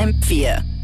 FM4.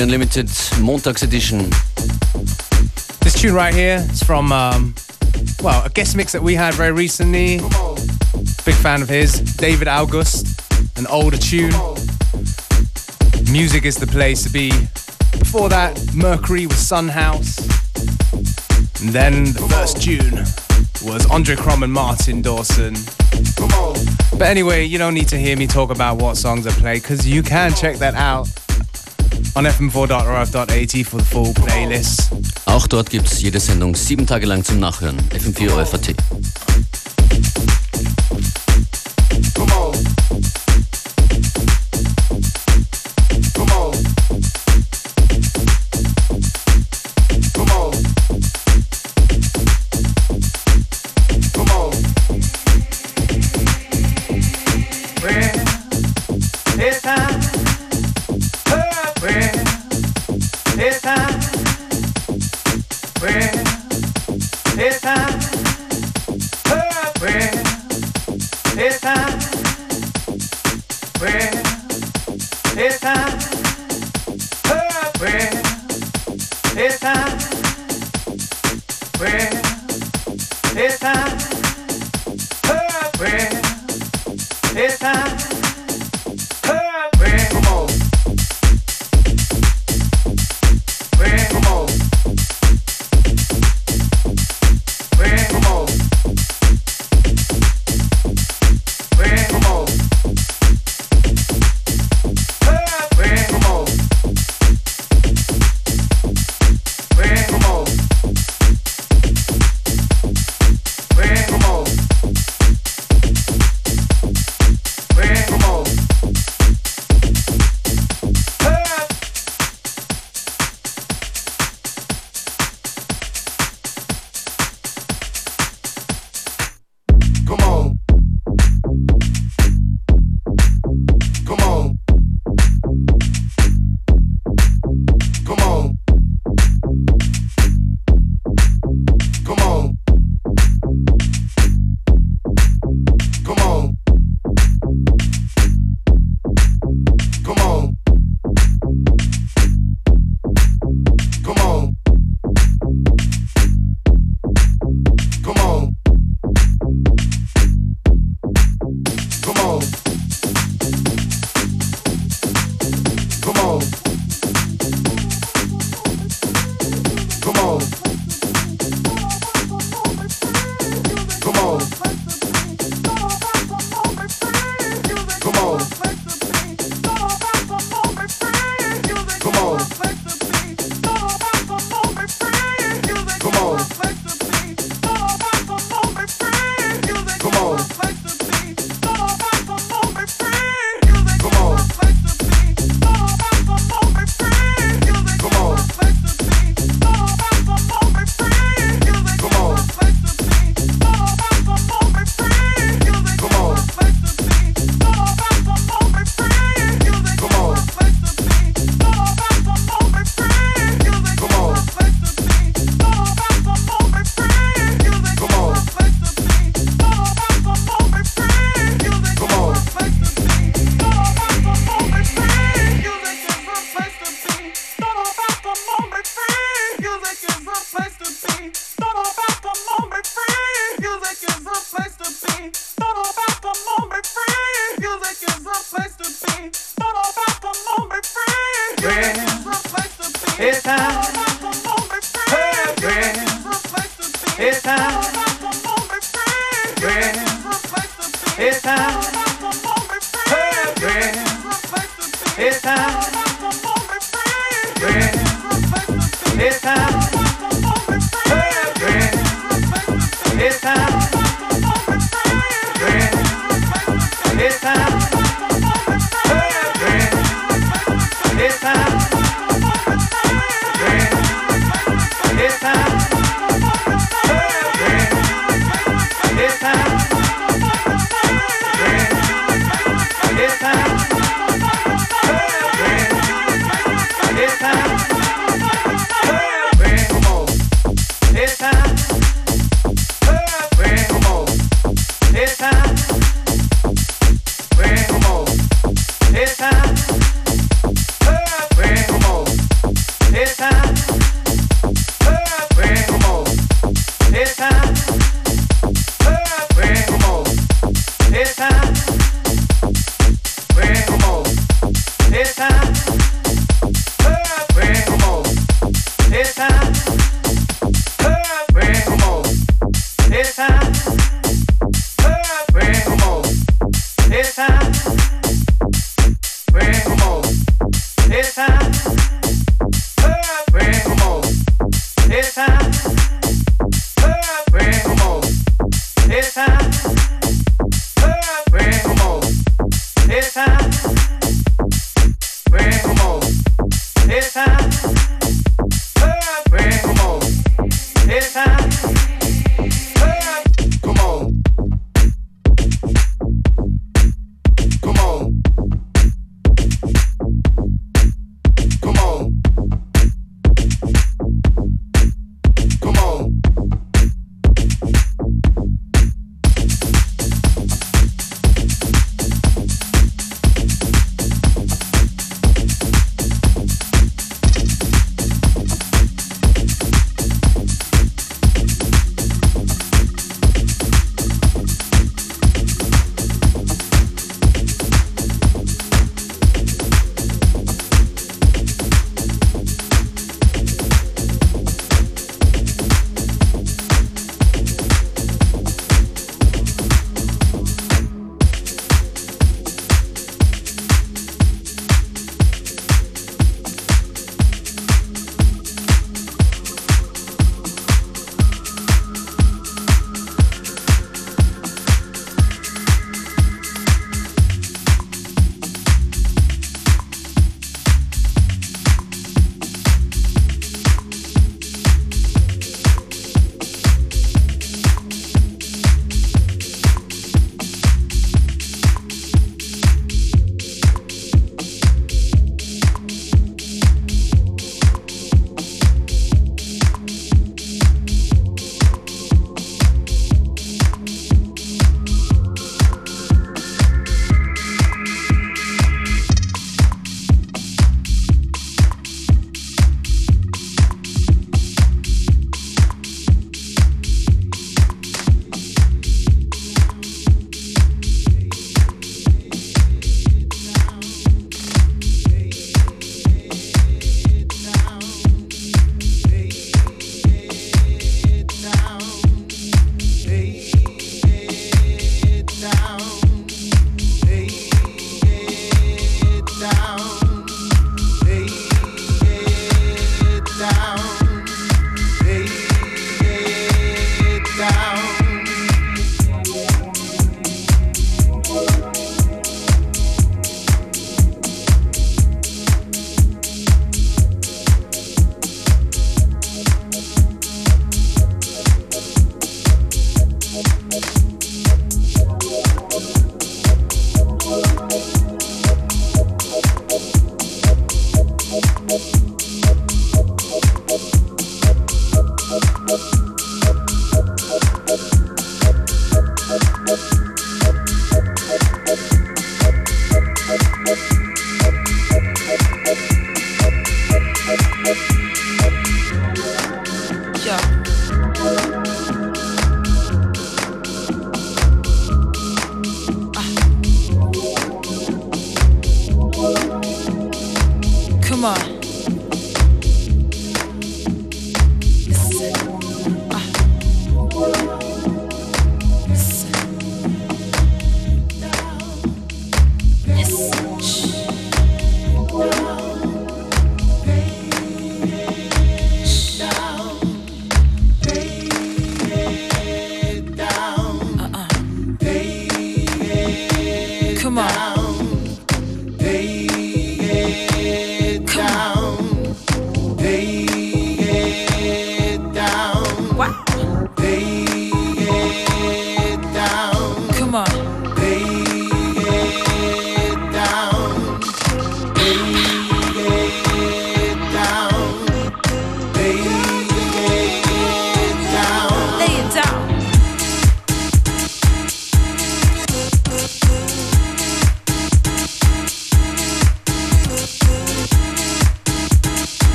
Unlimited Montags Edition. This tune right here is from, um, well, a guest mix that we had very recently. Big fan of his, David August, an older tune. Music is the place to be. Before that, Mercury with Sunhouse. And then the first tune was Andre Crom and Martin Dawson. But anyway, you don't need to hear me talk about what songs I play because you can check that out on fm4.orf.at for the full playlist. Auch dort gibt es jede Sendung sieben Tage lang zum Nachhören. FM4 OFAT.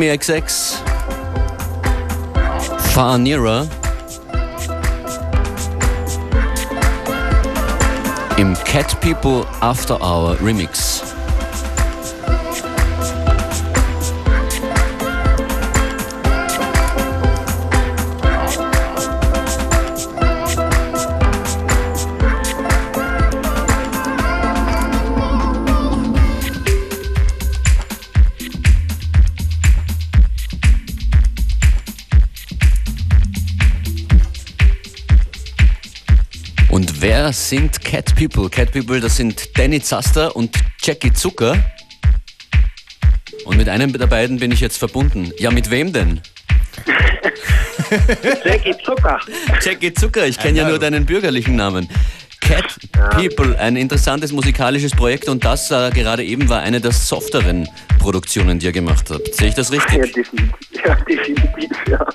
Jamie XX, Far Nearer im Cat People After Hour Remix. Sind Cat People? Cat People, das sind Danny Zaster und Jackie Zucker. Und mit einem der beiden bin ich jetzt verbunden. Ja, mit wem denn? Jackie Zucker. Jackie Zucker, ich kenne ja nur deinen bürgerlichen Namen. Cat People, ein interessantes musikalisches Projekt und das äh, gerade eben war eine der softeren Produktionen, die ihr gemacht habt. Sehe ich das richtig? Ja, definitiv. Ja, definitiv, ja.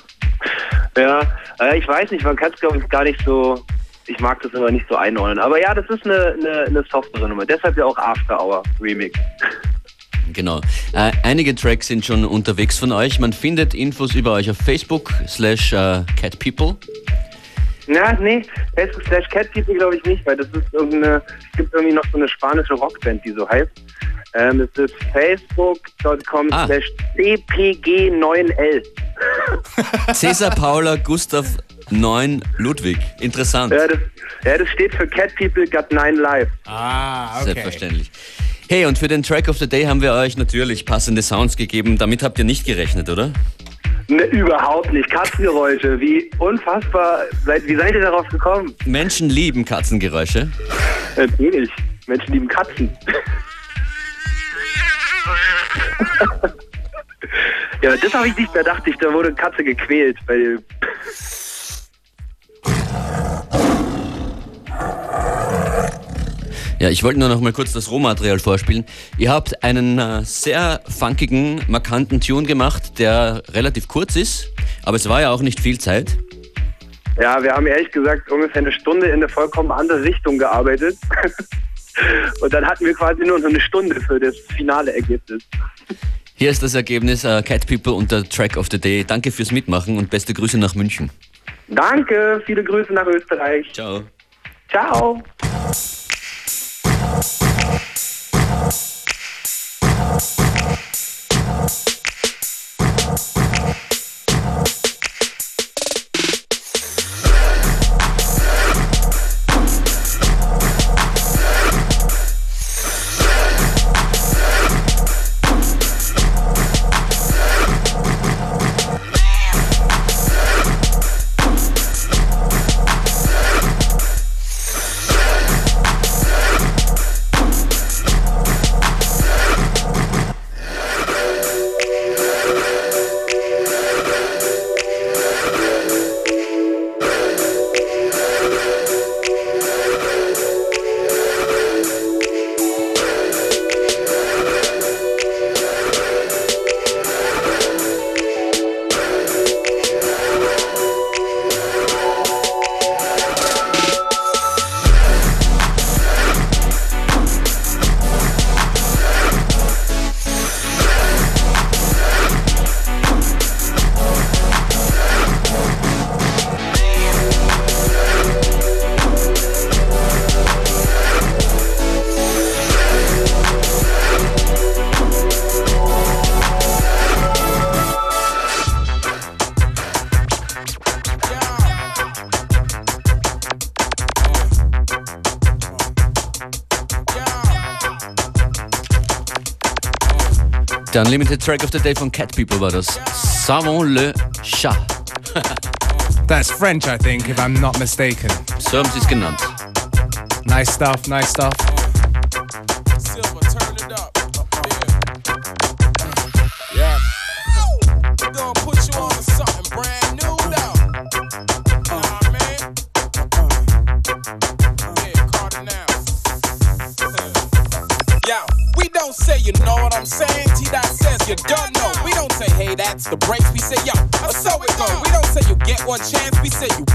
Ja, äh, ich weiß nicht, man kann es glaube ich gar nicht so, ich mag das immer nicht so einordnen. Aber ja, das ist eine, eine, eine softere Nummer. Deshalb ja auch After Hour Remix. Genau. Äh, einige Tracks sind schon unterwegs von euch. Man findet Infos über euch auf Facebook slash äh, catpeople. Ja, nee, Facebook slash Cat People glaube ich nicht, weil das ist irgendeine, es gibt irgendwie noch so eine spanische Rockband, die so heißt. Ähm, es ist facebook.com Ah. slash cpg9l. Cäsar Paula Gustav 9 Ludwig. Interessant. Ja das, ja, das steht für Cat People Got Nine Lives. Ah, okay. Selbstverständlich. Hey, und für den Track of the Day haben wir euch natürlich passende Sounds gegeben. Damit habt ihr nicht gerechnet, oder? Ne, überhaupt nicht. Katzengeräusche, wie unfassbar. Seid, wie seid ihr darauf gekommen? Menschen lieben Katzengeräusche. Natürlich. Menschen lieben Katzen. ja, das habe ich nicht mehr dachte ich, da wurde eine Katze gequält. Weil, Ja, ich wollte nur noch mal kurz das Rohmaterial vorspielen. Ihr habt einen äh, sehr funkigen, markanten Tune gemacht, der relativ kurz ist, aber es war ja auch nicht viel Zeit. ja, wir haben ehrlich gesagt ungefähr eine Stunde in eine vollkommen andere Richtung gearbeitet. Und dann hatten wir quasi nur noch eine Stunde für das finale Ergebnis. Hier ist das Ergebnis äh, Cat People und der Track of the Day. Danke fürs Mitmachen und beste Grüße nach München. Danke, viele Grüße nach Österreich. Ciao. Ciao. Der Unlimited Track of the Day von Cat People war das. Savon le Chat. That's French, I think, if I'm not mistaken. So haben sie es genannt. Nice stuff, nice stuff. You don't know. We don't say hey that's the breaks. We say yo, so it go. We don't say you get one chance. We say you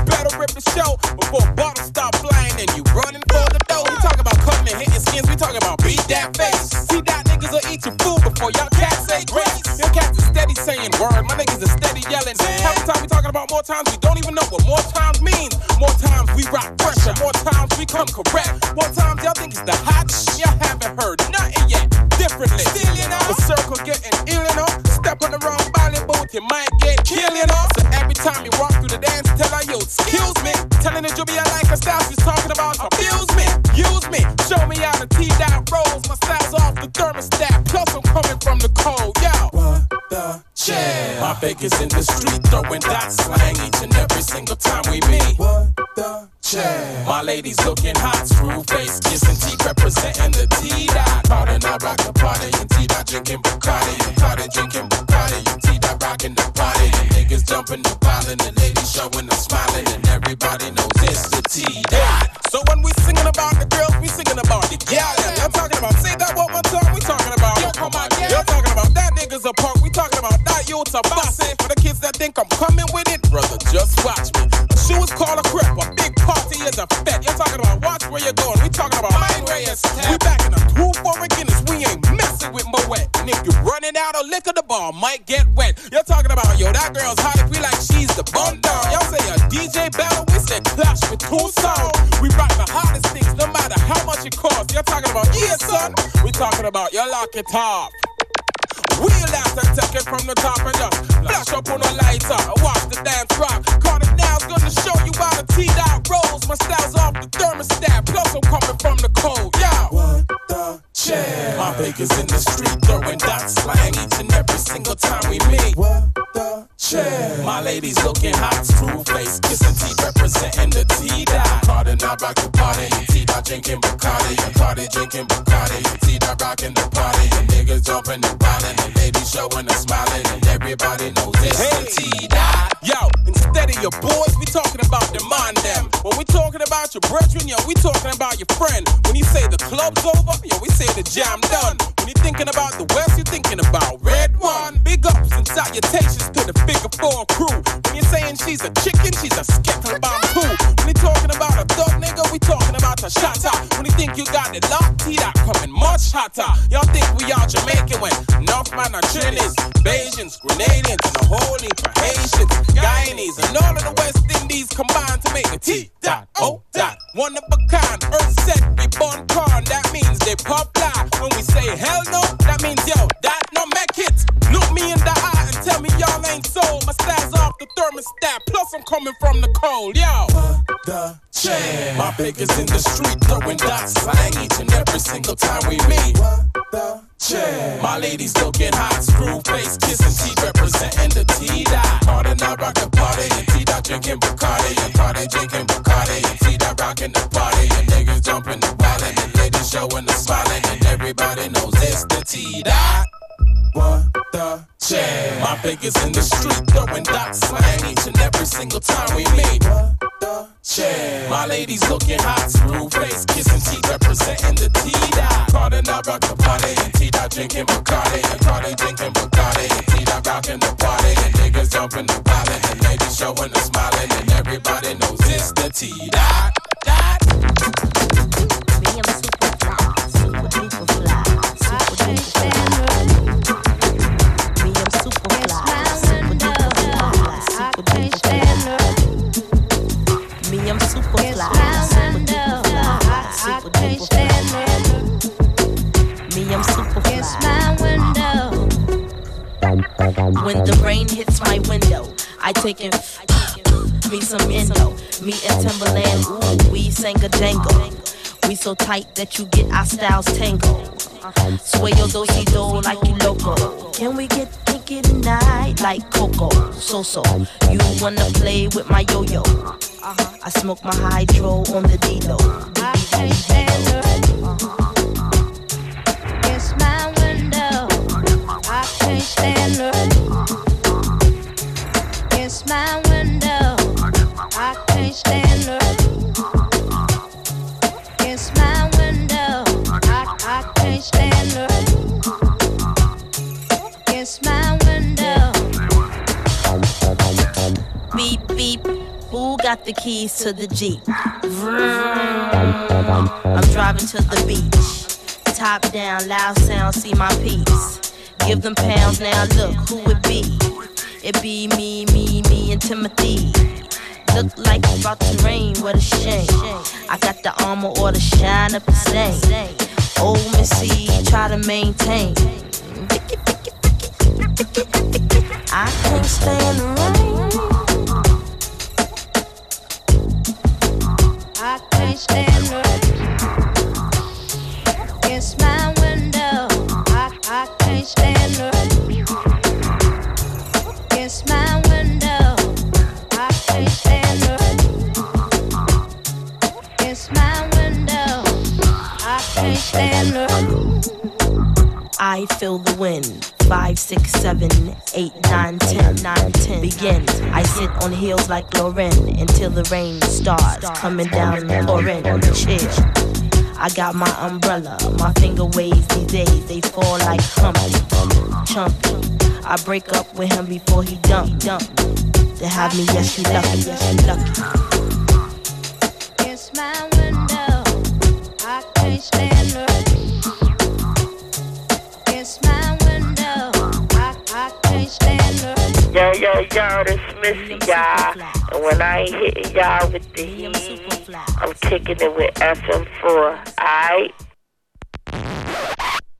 baker's in the street throwing that slang each and every single time we meet. What the chill? My lady's looking hot, a for a Guinness, we ain't messing with Moet. And if you're running out of liquor, the ball might get wet. You're talking about, yo, that girl's hot, if we like she's the bum down. Y'all say a DJ battle, we say clash with two songs. We rock the hottest things, no matter how much it costs. You're talking about, yeah, son, we talking about, you lock it off. Wheel out and take it from the top and just flash up on a lighter. Watch the dance rock. It now's gonna show you how to tee out rolls. My style's off the thermostat. Plus I'm coming from the cold. Yeah. What the chill? My baker's in the street throwing that slang each and every single time we meet. What the chill? My lady's looking hot, screw face, kissing teeth, representing the T-Dot. Cardi, I rock the party. T-Dot drinking Bacardi. And Cardi drinking Bacardi. And T-Dot rocking the party. And niggas jumping and wildin'. And ladies showing and smiling. And everybody knows it's the T-Dot. Your boys, we talking about them on them. When we talking about your brethren, yo, we talking about your friend. When you say the club's over, yo, we say the jam done. When you thinking about the West, you thinking about Red One. Big ups and salutations to the figure four crew. When you're saying she's a chicken, she's a skittle bomb too. When you talking about a thug nigga, we talking about a shotter. You think you got the locked, T-Dot coming much hotter. Y'all think we all Jamaican when North man are Trinis, Bajans, Grenadians, and a whole heap of Haitians, Guyanese, and all of the West Indies combined to make a T-Dot, O dot. One of a kind, earth set, we born corn, that means they pop fly. When we say hell no, that means yo, that no make it. Look me in the eye and tell me y'all ain't sold. My style's off the thermostat, plus I'm coming from the cold, yo. The chair. My baker's in the street throwing dots slang each and every single time we meet. What The chair. My lady's looking hot, screw face, kissing teeth, representing the T-Dot. Cardi, I rock the party, and T-Dot drinking Bacardi, and Cardi drinking Bacardi, and T-Dot rocking the party, and niggas jumping the wildin', and the ladies showing the smiling, and everybody knows it's the T-Dot. What the My biggest in the street, throwing dot slang each and every single time we meet. My lady's looking hot, screw face, kissing teeth, representing the T-Dot. Cardi, I rock the party, and T-Dot drinking Bacardi, and Cardi drinking Bacardi, T-Dot rocking the party, and niggas jumping the violin, and ladies showing the smiling, and everybody knows it's the T-Dot. When the rain hits my window, I take it. me some endo. Me and Timbaland, ooh, we sang a jangle. We so tight that you get our styles tangled. Sway your dosey do like you loco. Can we get kinky tonight like Coco? So so, you wanna play with my yo yo? I smoke my hydro on the D-Lo. I can't. Keys to the Jeep? Vroom. I'm driving to the beach. Top down, loud sound, see my piece. Give them pounds now, look who it be. It be me, me, me, and Timothy. Look like it's about to rain, what a shame. I got the armor or the shine up the same. Old Missy, try to maintain. I can't stand the rain. I can't stand the rain. I feel the wind. Five, six, seven, eight, nine, ten, nine, ten. Begin. I sit on heels like Lauryn until the rain starts coming down orange. Chill. I got my umbrella. My finger waves these days. They fall like Humpty. Chumpy. I break up with him before he dump. Dump. To have me, yes, you lucky. Yes, you lucky. It's my window. I can't stand rain. It's my window. I, I can't stand rain. Yo, yo, yo, this Missy, y'all. And when I ain't hitting y'all with the heat. I'm kicking it with FM4, alright?